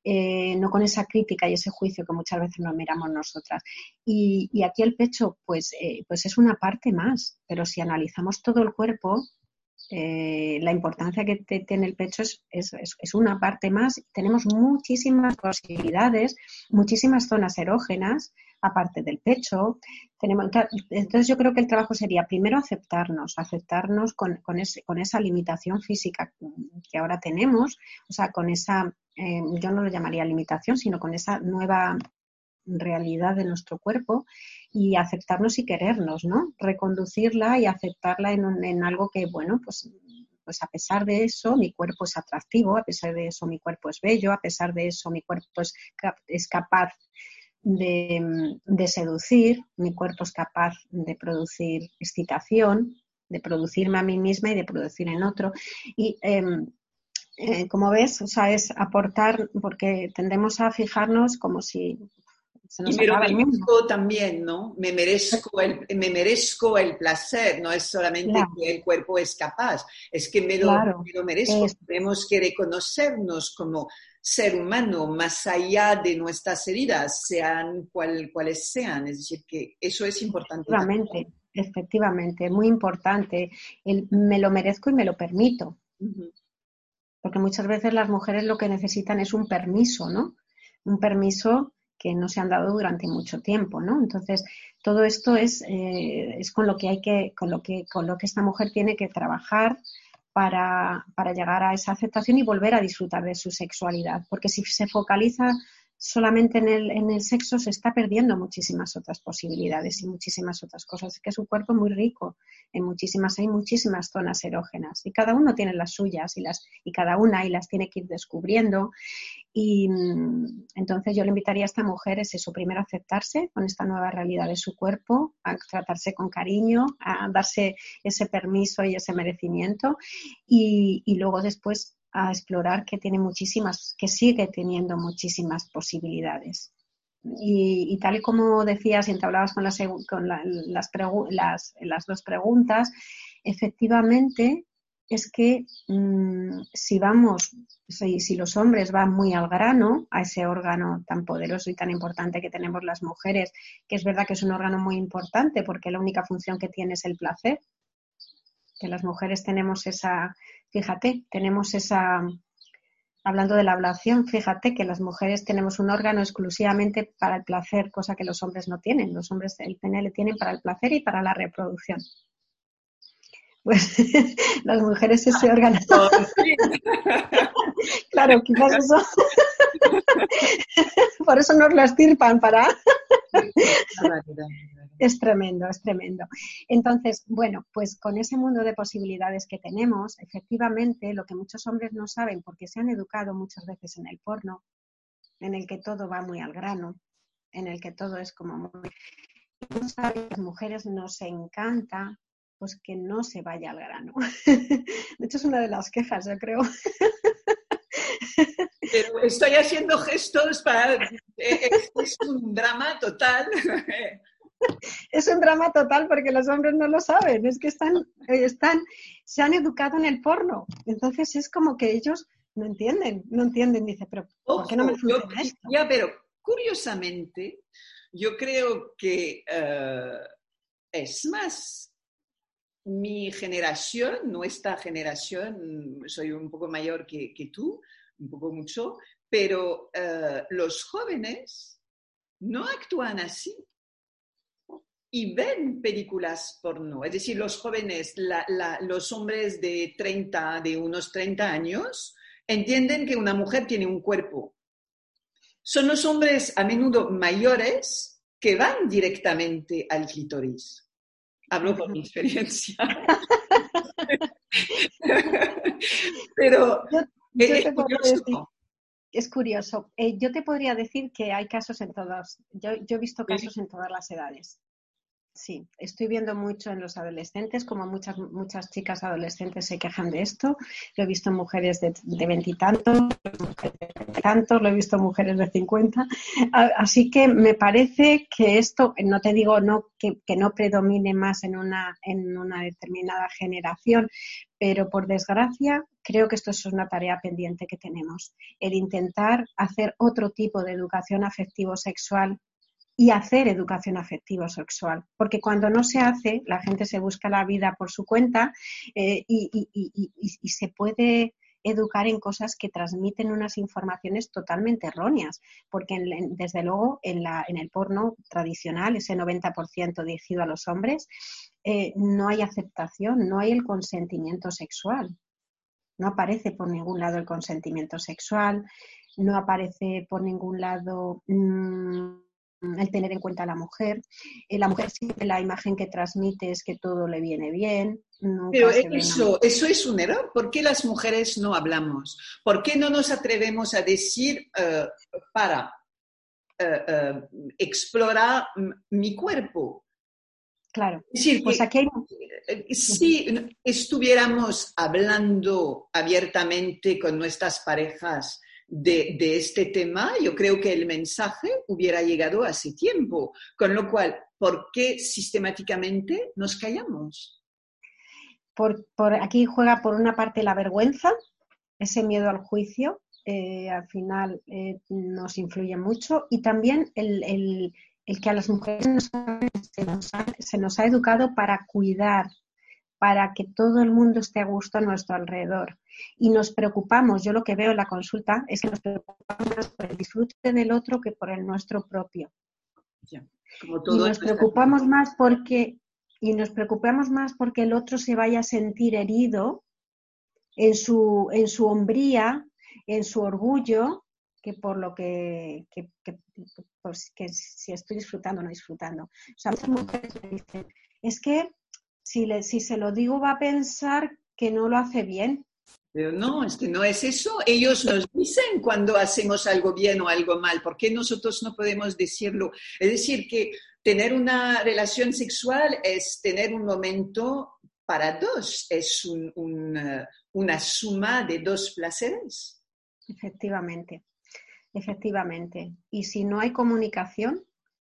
eh, no con esa crítica y ese juicio que muchas veces nos miramos nosotras. Y, aquí el pecho, pues, eh, pues es una parte más, pero si analizamos todo el cuerpo, eh, la importancia que tiene el pecho es, es, una parte más. Tenemos muchísimas posibilidades, muchísimas zonas erógenas, aparte del pecho. Tenemos, entonces yo creo que el trabajo sería primero aceptarnos, aceptarnos con, con, con esa limitación física que ahora tenemos, o sea, con esa, eh, yo no lo llamaría limitación, sino con esa nueva realidad de nuestro cuerpo y aceptarnos y querernos, ¿no? Reconducirla y aceptarla en, en algo que, bueno, pues, pues a pesar de eso mi cuerpo es atractivo, a pesar de eso mi cuerpo es bello, a pesar de eso mi cuerpo es, es capaz de, de, seducir, mi cuerpo es capaz de producir excitación, de producirme a mí misma y de producir en otro. Y em, eh, como ves, o sea, es aportar, porque tendemos a fijarnos como si y me lo merezco también, ¿no? Me merezco, el, me merezco el placer, no es solamente que el cuerpo es capaz, es que me lo, merezco. Tenemos que reconocernos como ser humano más allá de nuestras heridas, sean cual, cuales sean. Es decir, que eso es importante. Efectivamente, efectivamente, muy importante. El, me lo merezco y me lo permito. Porque muchas veces las mujeres lo que necesitan es un permiso, ¿no? Un permiso que no se han dado durante mucho tiempo, ¿no? Entonces, todo esto es, eh, es con lo que hay que, con lo que, con lo que esta mujer tiene que trabajar para, para llegar a esa aceptación y volver a disfrutar de su sexualidad. Porque si se focaliza solamente en el, en el sexo se está perdiendo muchísimas otras posibilidades y muchísimas otras cosas. Es que es un cuerpo muy rico, en muchísimas, hay muchísimas zonas erógenas y cada uno tiene las suyas y, las, y cada una y las tiene que ir descubriendo. Y mm, entonces yo le invitaría a esta mujer es eso, primero aceptarse con esta nueva realidad de su cuerpo, a tratarse con cariño, a darse ese permiso y ese merecimiento y, y luego después a explorar que tiene muchísimas, que sigue teniendo muchísimas posibilidades. Y, tal y como decías, y hablabas con, las, con las, las, dos preguntas, efectivamente es que mm, si vamos, si, si, los hombres van muy al grano, a ese órgano tan poderoso y tan importante que tenemos las mujeres, que es verdad que es un órgano muy importante porque la única función que tiene es el placer, que las mujeres tenemos esa, Fíjate, tenemos esa, hablando de la ablación, fíjate que las mujeres tenemos un órgano exclusivamente para el placer, cosa que los hombres no tienen. Los hombres el pene le tienen para el placer y para la reproducción. Pues las mujeres ese órgano. claro, quizás eso. Por eso nos lo estirpan para. Es tremendo, es tremendo. Entonces, bueno, pues con ese mundo de posibilidades que tenemos, efectivamente, lo que muchos hombres no saben, porque se han educado muchas veces en el porno, en el que todo va muy al grano, en el que todo es como muy... Saben, las mujeres nos encanta pues que no se vaya al grano. De hecho, es una de las quejas, yo creo. Pero estoy haciendo gestos para... Eh, es un drama total. es un drama total porque los hombres no lo saben, es que están, eh, están, se han educado en el porno. Entonces es como que ellos no entienden, no entienden, dice, pero ¿por qué no me funciona esto? Ya, pero curiosamente, yo creo que eh, es más mi generación, nuestra generación, soy un poco mayor que, tú, un poco mucho, pero eh, los jóvenes no actúan así y ven películas porno. Es decir, los jóvenes, los hombres de 30, de unos 30 años, entienden que una mujer tiene un cuerpo. Son los hombres a menudo mayores que van directamente al clítoris. Hablo por mi experiencia. Pero Yo, yo es curioso. decir, es curioso. Eh, yo te podría decir que hay casos en todos. Yo, yo he visto Sí. casos en todas las edades. Sí, estoy viendo mucho en los adolescentes, como muchas, muchas chicas adolescentes se quejan de esto. Lo he visto en mujeres de veintitantos, tantos, lo he visto en mujeres de cincuenta. Así que me parece que esto, no te digo no que, que no predomine más en una, en una determinada generación, pero por desgracia creo que esto es una tarea pendiente que tenemos, el intentar hacer otro tipo de educación afectivo-sexual y hacer educación afectivo-sexual, porque cuando no se hace, la gente se busca la vida por su cuenta eh, y, se puede educar en cosas que transmiten unas informaciones totalmente erróneas, porque en- desde luego en, la, en el porno tradicional, ese 90% dirigido a los hombres, eh, no hay aceptación, no hay el consentimiento sexual. No aparece por ningún lado el consentimiento sexual, no aparece por ningún lado mm, el tener en cuenta a la mujer. Eh, la mujer siempre la imagen que transmite es que todo le viene bien. Pero eso, eso es un error. ¿Por qué las mujeres no hablamos? ¿Por qué no nos atrevemos a decir eh, para eh, explorar mi cuerpo? Claro, Es decir, pues aquí hay si estuviéramos hablando abiertamente con nuestras parejas de, este tema, yo creo que el mensaje hubiera llegado hace tiempo. Con lo cual, ¿por qué sistemáticamente nos callamos? por, aquí juega por una parte la vergüenza, ese miedo al juicio, eh, al final eh, nos influye mucho, y también el, el- el que a las mujeres se nos ha educado para cuidar, para que todo el mundo esté a gusto a nuestro alrededor. Y nos preocupamos, yo lo que veo en la consulta es que nos preocupamos más por el disfrute del otro que por el nuestro propio. Como Y todo nos preocupamos más porque y nos preocupamos más porque el otro se vaya a sentir herido en su en su hombría, en su orgullo, que por lo que, que, que- pues, que si estoy disfrutando o no disfrutando. O sea, muchas mujeres me dicen, es que si, le, si se lo digo va a pensar que no lo hace bien. Pero no, es que no es eso. Ellos nos dicen cuando hacemos algo bien o algo mal. ¿Por qué nosotros no podemos decirlo? Es decir, que tener una relación sexual es tener un momento para dos, es un- un, eh, una suma de dos placeres. Efectivamente, efectivamente. Y si no hay comunicación,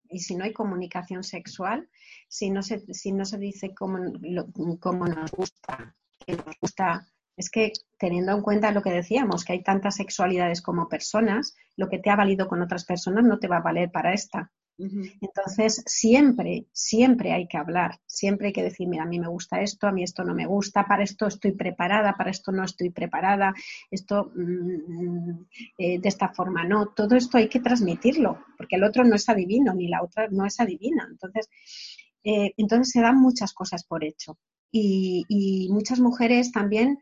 y si no hay comunicación sexual, si no se, si no se dice cómo, lo- cómo nos gusta, que nos gusta, es que teniendo en cuenta lo que decíamos, que hay tantas sexualidades como personas, lo que te ha valido con otras personas no te va a valer para esta. Entonces, siempre, siempre hay que hablar, siempre hay que decir, mira, a mí me gusta esto, a mí esto no me gusta, para esto estoy preparada, para esto no estoy preparada, esto mm, eh, de esta forma no. Todo esto hay que transmitirlo, porque el otro no es adivino, ni la otra no es adivina. Entonces, eh, entonces se dan muchas cosas por hecho. Y, y muchas mujeres también,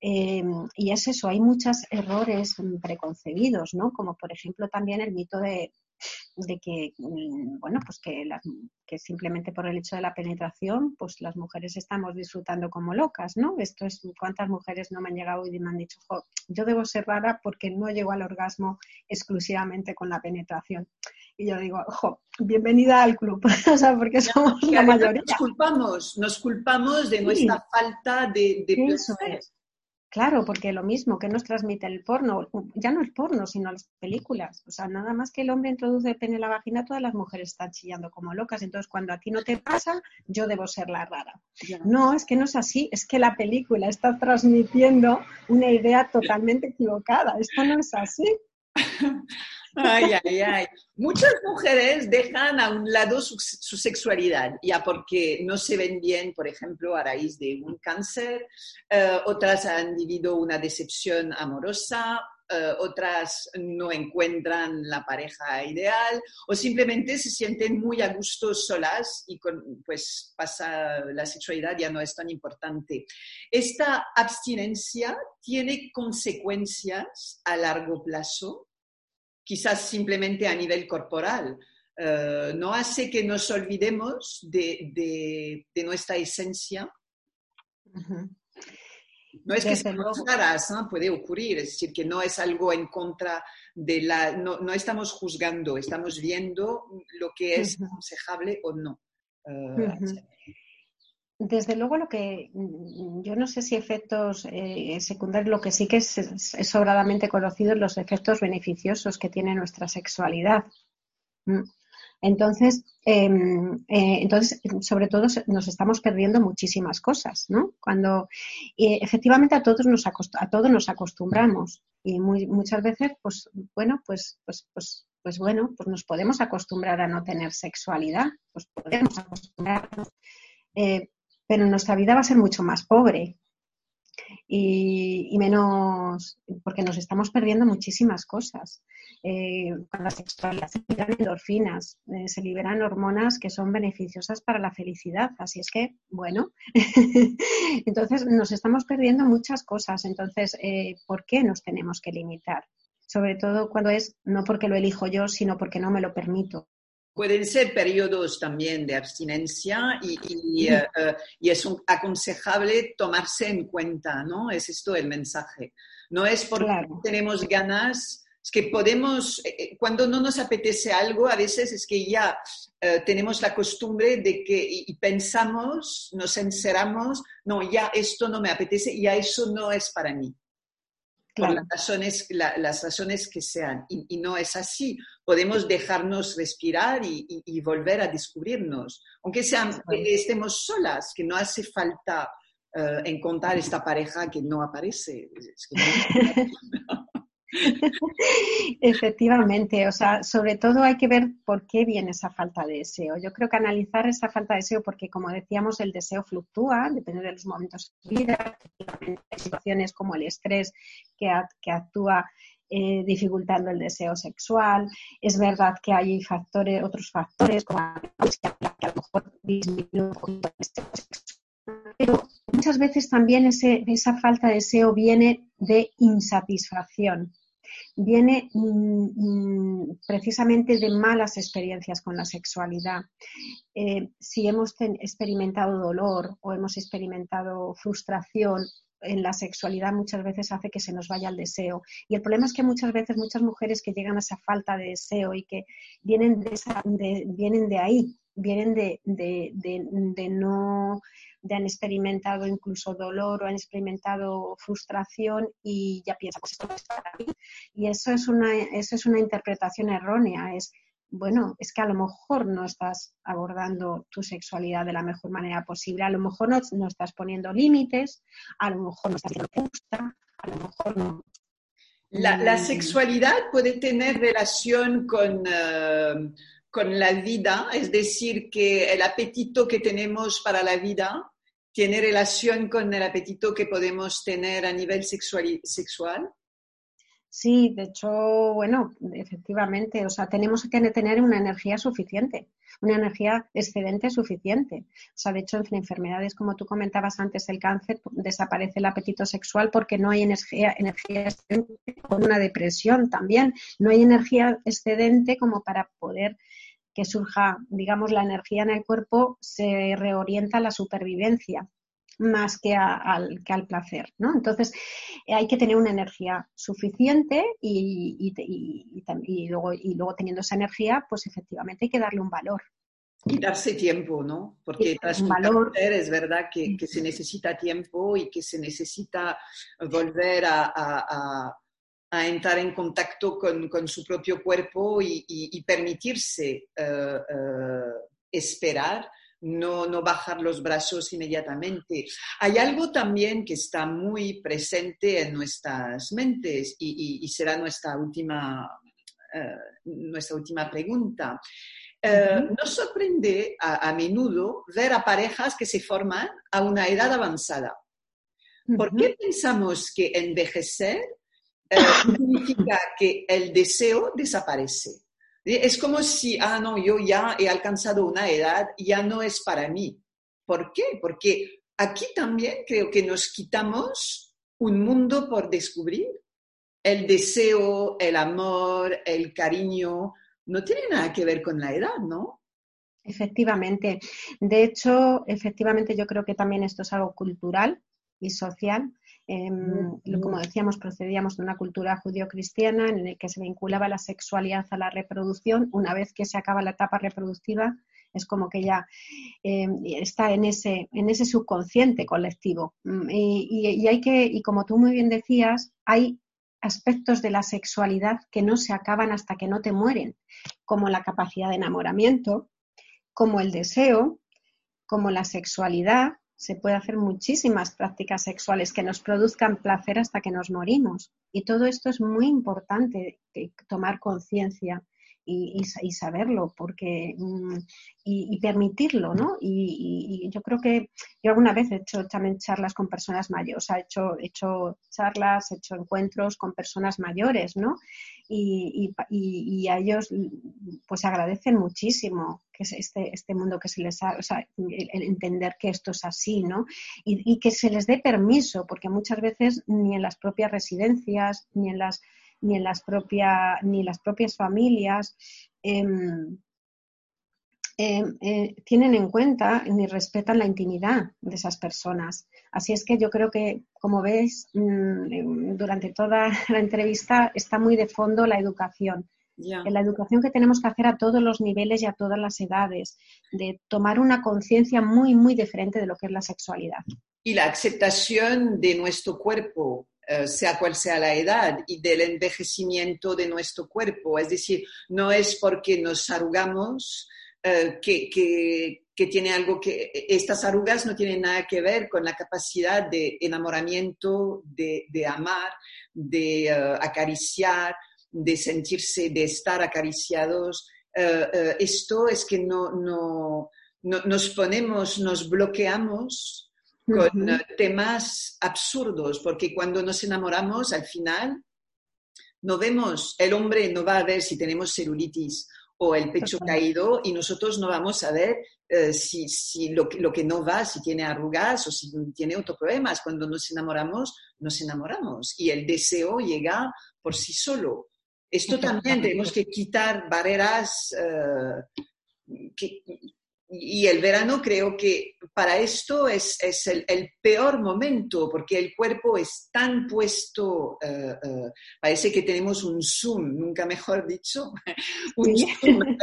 eh, y es eso, hay muchos errores preconcebidos, ¿no? Como por ejemplo también el mito de, de que, mm, bueno, pues que, las- que simplemente por el hecho de la penetración, pues las mujeres estamos disfrutando como locas, ¿no? Esto es, ¿cuántas mujeres no me han llegado y me han dicho, "Jo, yo debo ser rara porque no llego al orgasmo exclusivamente con la penetración? Y yo digo, jo, bienvenida al club, o sea, porque somos la mayoría. Nos culpamos, nos culpamos de Sí. nuestra falta de, de Eso placer. es. Claro, porque lo mismo que nos transmite el porno, ya no el porno, sino las películas. O sea, nada más que el hombre introduce el pene en la vagina, todas las mujeres están chillando como locas. Entonces, cuando a ti no te pasa, yo debo ser la rara. No, es que no es así, es que la película está transmitiendo una idea totalmente equivocada. Esto no es así. Ay, ay, ay. Muchas mujeres dejan a un lado su, sexualidad, ya porque no se ven bien, por ejemplo, a raíz de un cáncer. Eh, otras han vivido una decepción amorosa. Eh, otras no encuentran la pareja ideal o simplemente se sienten muy a gusto solas y con, pues pasa la sexualidad ya no es tan importante. Esta abstinencia tiene consecuencias a largo plazo quizás simplemente a nivel corporal. Eh, no hace que nos olvidemos de, de- de nuestra esencia. Ujú. No es que sean raras, ¿no? puede ocurrir, es decir, que no es algo en contra de la... No, no estamos juzgando, estamos viendo lo que es aconsejable o no. Eh, desde luego lo que mm, yo no sé si efectos eh, secundarios, lo que sí que es, sobradamente conocido los efectos beneficiosos que tiene nuestra sexualidad. Mm. Entonces, em, eh, entonces, sobre todo nos estamos perdiendo muchísimas cosas, ¿no? Cuando efectivamente a todos nos a todos nos acostumbramos y muchas veces, pues bueno, pues, pues, pues, pues bueno, pues nos podemos acostumbrar a no tener sexualidad, pues podemos acostumbrarnos. Eh, pero nuestra vida va a ser mucho más pobre y, menos, porque nos estamos perdiendo muchísimas cosas. Eh, con la sexualidad se liberan endorfinas, eh, se liberan hormonas que son beneficiosas para la felicidad. Así es que, bueno, entonces nos estamos perdiendo muchas cosas. Entonces, eh, ¿por qué nos tenemos que limitar? Sobre todo cuando es no porque lo elijo yo, sino porque no me lo permito. Pueden ser periodos también de abstinencia y, eh, eh, es aconsejable tomarse en cuenta, ¿no? Es esto el mensaje. No es porque tenemos ganas, es que podemos, eh, cuando no nos apetece algo, a veces es que ya tenemos la costumbre de que y, pensamos, nos encerramos, no, ya esto no me apetece, ya eso no es para mí por las razones, las razones que sean. Y, no es así. Podemos dejarnos respirar y, volver a descubrirnos, aunque sean, estemos solas, que no hace falta eh, encontrar esta pareja que no aparece. Efectivamente, o sea, sobre todo hay que ver por qué viene esa falta de deseo. Yo creo que analizar esa falta de deseo, porque como decíamos, el deseo fluctúa, depende de los momentos de vida, hay situaciones como el estrés que, que actúa eh, dificultando el deseo sexual. Es verdad que hay factores, otros factores como que a lo mejor disminuye el deseo sexual. Pero muchas veces también ese, esa falta de deseo viene de insatisfacción viene mm, mm, precisamente de malas experiencias con la sexualidad. Eh, si hemos experimentado dolor o hemos experimentado frustración en la sexualidad muchas veces hace que se nos vaya el deseo. Y el problema es que muchas veces muchas mujeres que llegan a esa falta de deseo y que vienen vienen de ahí, vienen de, de no de han experimentado incluso dolor o han experimentado frustración y ya piensan, pues esto no es para mí. Y eso es una, eso es una interpretación errónea. Es, bueno, es que a lo mejor no estás abordando tu sexualidad de la mejor manera posible, a lo mejor no, no estás poniendo límites, a lo mejor no estás haciendo gusta, a lo mejor no. La, la sexualidad puede tener relación con, eh, con la vida, es decir, que el apetito que tenemos para la vida tiene relación con el apetito que podemos tener a nivel sexual, sexual? Sí, de hecho, bueno, efectivamente, o sea, tenemos que tener una energía suficiente, una energía excedente suficiente. O sea, de hecho, en enfermedades, como tú comentabas antes, el cáncer, desaparece el apetito sexual porque no hay energía, energía excedente, con una depresión también, no hay energía excedente como para poder que surja, digamos, la energía en el cuerpo se reorienta a la supervivencia más que, al, que al placer, ¿no? Entonces, hay que tener una energía suficiente y, luego, y luego teniendo esa energía, pues efectivamente hay que darle un valor. Y darse tiempo, ¿no? Porque tras un valor es verdad que, se necesita tiempo y que se necesita volver a a entrar en contacto con, con su propio cuerpo y, permitirse eh, eh, esperar, no, no, bajar los brazos inmediatamente. Hay algo también que está muy presente en nuestras mentes y, será nuestra última, eh, nuestra última pregunta. Nos sorprende a, menudo ver a parejas que se forman a una edad avanzada. ¿Por qué pensamos que envejecer significa que el deseo desaparece. Es como si, ah, no, yo ya he alcanzado una edad, ya no es para mí. ¿Por qué? Porque aquí también creo que nos quitamos un mundo por descubrir. El deseo, el amor, el cariño, no tiene nada que ver con la edad, ¿no? Efectivamente. De hecho, efectivamente yo creo que también esto es algo cultural y social Em, como decíamos, procedíamos de una cultura judío-cristiana en la que se vinculaba la sexualidad a la reproducción. Una vez que se acaba la etapa reproductiva, es como que ya em, está en ese, en ese subconsciente colectivo. Mm, y, hay que, y como tú muy bien decías, hay aspectos de la sexualidad que no se acaban hasta que no te mueren, como la capacidad de enamoramiento, como el deseo, como la sexualidad, se puede hacer muchísimas prácticas sexuales que nos produzcan placer hasta que nos morimos. Y todo esto es muy importante tomar conciencia y, saberlo porque mm, y, permitirlo, ¿no? Y, yo creo que yo alguna vez he hecho también charlas con personas mayores, he hecho, he hecho charlas, he hecho encuentros con personas mayores, ¿no? Y, a ellos pues agradecen muchísimo que es este, este mundo que se les ha, o sea, el entender que esto es así, ¿no? Y, que se les dé permiso, porque muchas veces ni en las propias residencias, ni en las, ni en las, propias ni las propias familias, em, em, eh, tienen en cuenta ni respetan la intimidad de esas personas. Así es que yo creo que, como veis, mm, durante toda la entrevista está muy de fondo la educación. La educación que tenemos que hacer a todos los niveles y a todas las edades, de tomar una conciencia muy, muy diferente de lo que es la sexualidad. Y la aceptación de nuestro cuerpo, eh, sea cual sea la edad, y del envejecimiento de nuestro cuerpo. Es decir, no es porque nos arrugamos eh, que, que, tiene algo que, estas arrugas no tienen nada que ver con la capacidad de enamoramiento, de, de amar, de eh, acariciar, de sentirse, de estar acariciados. Esto es que no, no, nos ponemos, nos bloqueamos con temas absurdos, porque cuando nos enamoramos, al final, no vemos, el hombre no va a ver si tenemos celulitis o el pecho caído y nosotros no vamos a ver eh, si, si lo, lo, que no va, si tiene arrugas o si tiene otros problemas. Cuando nos enamoramos, nos enamoramos y el deseo llega por sí solo. Esto también tenemos que quitar barreras eh, que, y el verano creo que para esto es, es el, peor momento porque el cuerpo es tan puesto, eh, eh, parece que tenemos un zoom, nunca mejor dicho, un zoom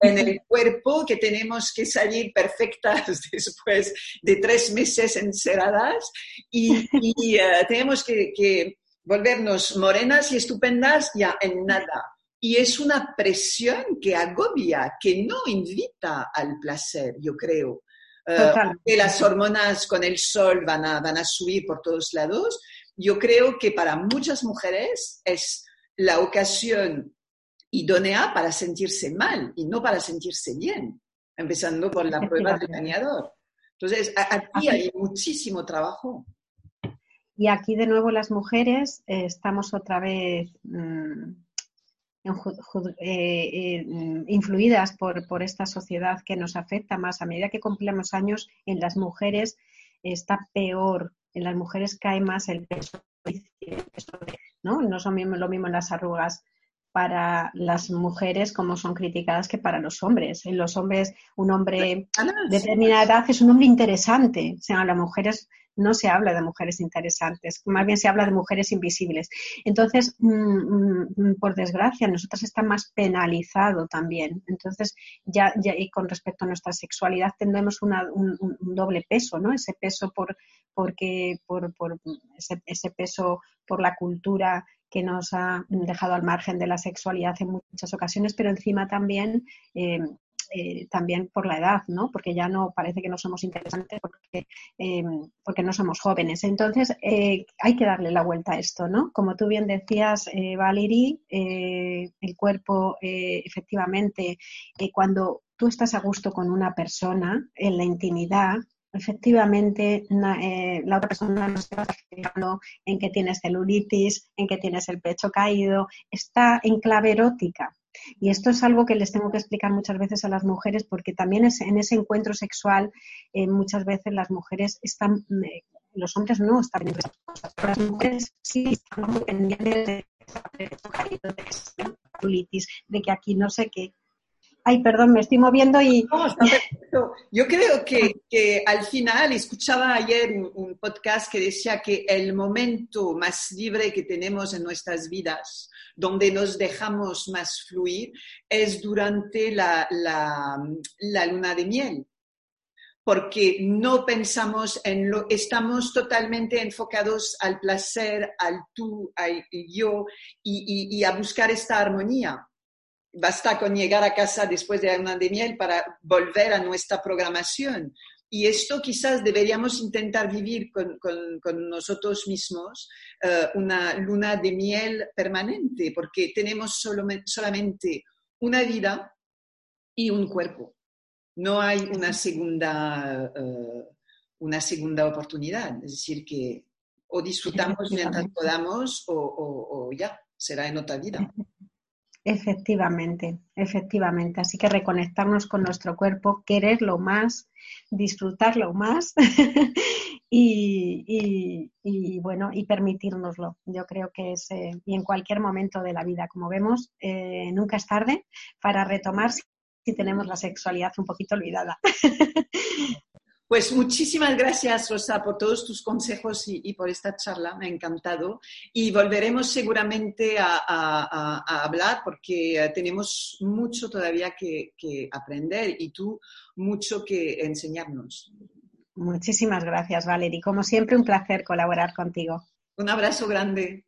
en el, cuerpo que tenemos que salir perfectas después de tres meses encerradas y, y eh, tenemos que, que volvernos morenas y estupendas ya en nada y es una presión que agobia, que no invita al placer, yo creo. Uh, que las hormonas con el sol van a, van a subir por todos lados. Yo creo que para muchas mujeres es la ocasión idónea para sentirse mal y no para sentirse bien, empezando por la prueba del dañador. Entonces, aquí hay muchísimo trabajo. Y aquí de nuevo las mujeres eh, estamos otra vez mm, eh, influidas por, por, esta sociedad que nos afecta más. A medida que cumplimos años, en las mujeres está peor, en las mujeres cae más el peso, ¿no? No son lo mismo las arrugas para las mujeres como son criticadas que para los hombres. En los hombres, un hombre de determinada edad es un hombre interesante. O sea, las mujeres no se habla de mujeres interesantes, más bien se habla de mujeres invisibles. Entonces, mm, mm, por desgracia, nosotras está más penalizado también. Entonces, ya, ya y con respecto a nuestra sexualidad tendremos un, doble peso, ¿no? Ese peso por, porque, por, por ese, peso por la cultura que nos ha dejado al margen de la sexualidad en muchas ocasiones, pero encima también, eh, eh, también por la edad, ¿no? Porque ya no parece que no somos interesantes porque, eh, porque no somos jóvenes. Entonces, hay que darle la vuelta a esto, ¿no? Como tú bien decías, Valerie, el cuerpo, efectivamente, cuando tú estás a gusto con una persona en la intimidad, efectivamente eh, la otra persona no está fijando en que tienes celulitis, en que tienes el pecho caído, está en clave erótica. Y esto es algo que les tengo que explicar muchas veces a las mujeres porque también es, en ese encuentro sexual eh, muchas veces las mujeres están, eh, los hombres no están pendientes de esas cosas, pero las mujeres sí están muy pendientes de, de, de, de que aquí no sé qué Ay, perdón, me estoy moviendo y... No, está perfecto. Yo creo que, al final, escuchaba ayer un, podcast que decía que el momento más libre que tenemos en nuestras vidas, donde nos dejamos más fluir, es durante la, la luna de miel porque no pensamos en lo, estamos totalmente enfocados al placer, al tú, al yo y, a buscar esta armonía. Basta con llegar a casa después de una de miel para volver a nuestra programación. Y esto quizás deberíamos intentar vivir con, nosotros mismos eh, una luna de miel permanente, porque tenemos solamente una vida y un cuerpo no hay una segunda, eh, una segunda oportunidad. Es decir, que o disfrutamos mientras podamos o, ya, será en otra vida. Efectivamente, efectivamente. Así que reconectarnos con nuestro cuerpo, quererlo más, disfrutarlo más y, bueno, y permitirnoslo. Yo creo que es, eh, y en cualquier momento de la vida, como vemos, eh, nunca es tarde para retomar si tenemos la sexualidad un poquito olvidada. Pues muchísimas gracias, Rosa, por todos tus consejos y, por esta charla. Me ha encantado. Y volveremos seguramente a, hablar porque tenemos mucho todavía que, aprender y tú mucho que enseñarnos. Muchísimas gracias, Valerie. Como siempre, un placer colaborar contigo. Un abrazo grande.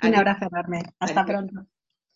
Un abrazo enorme. Hasta pronto.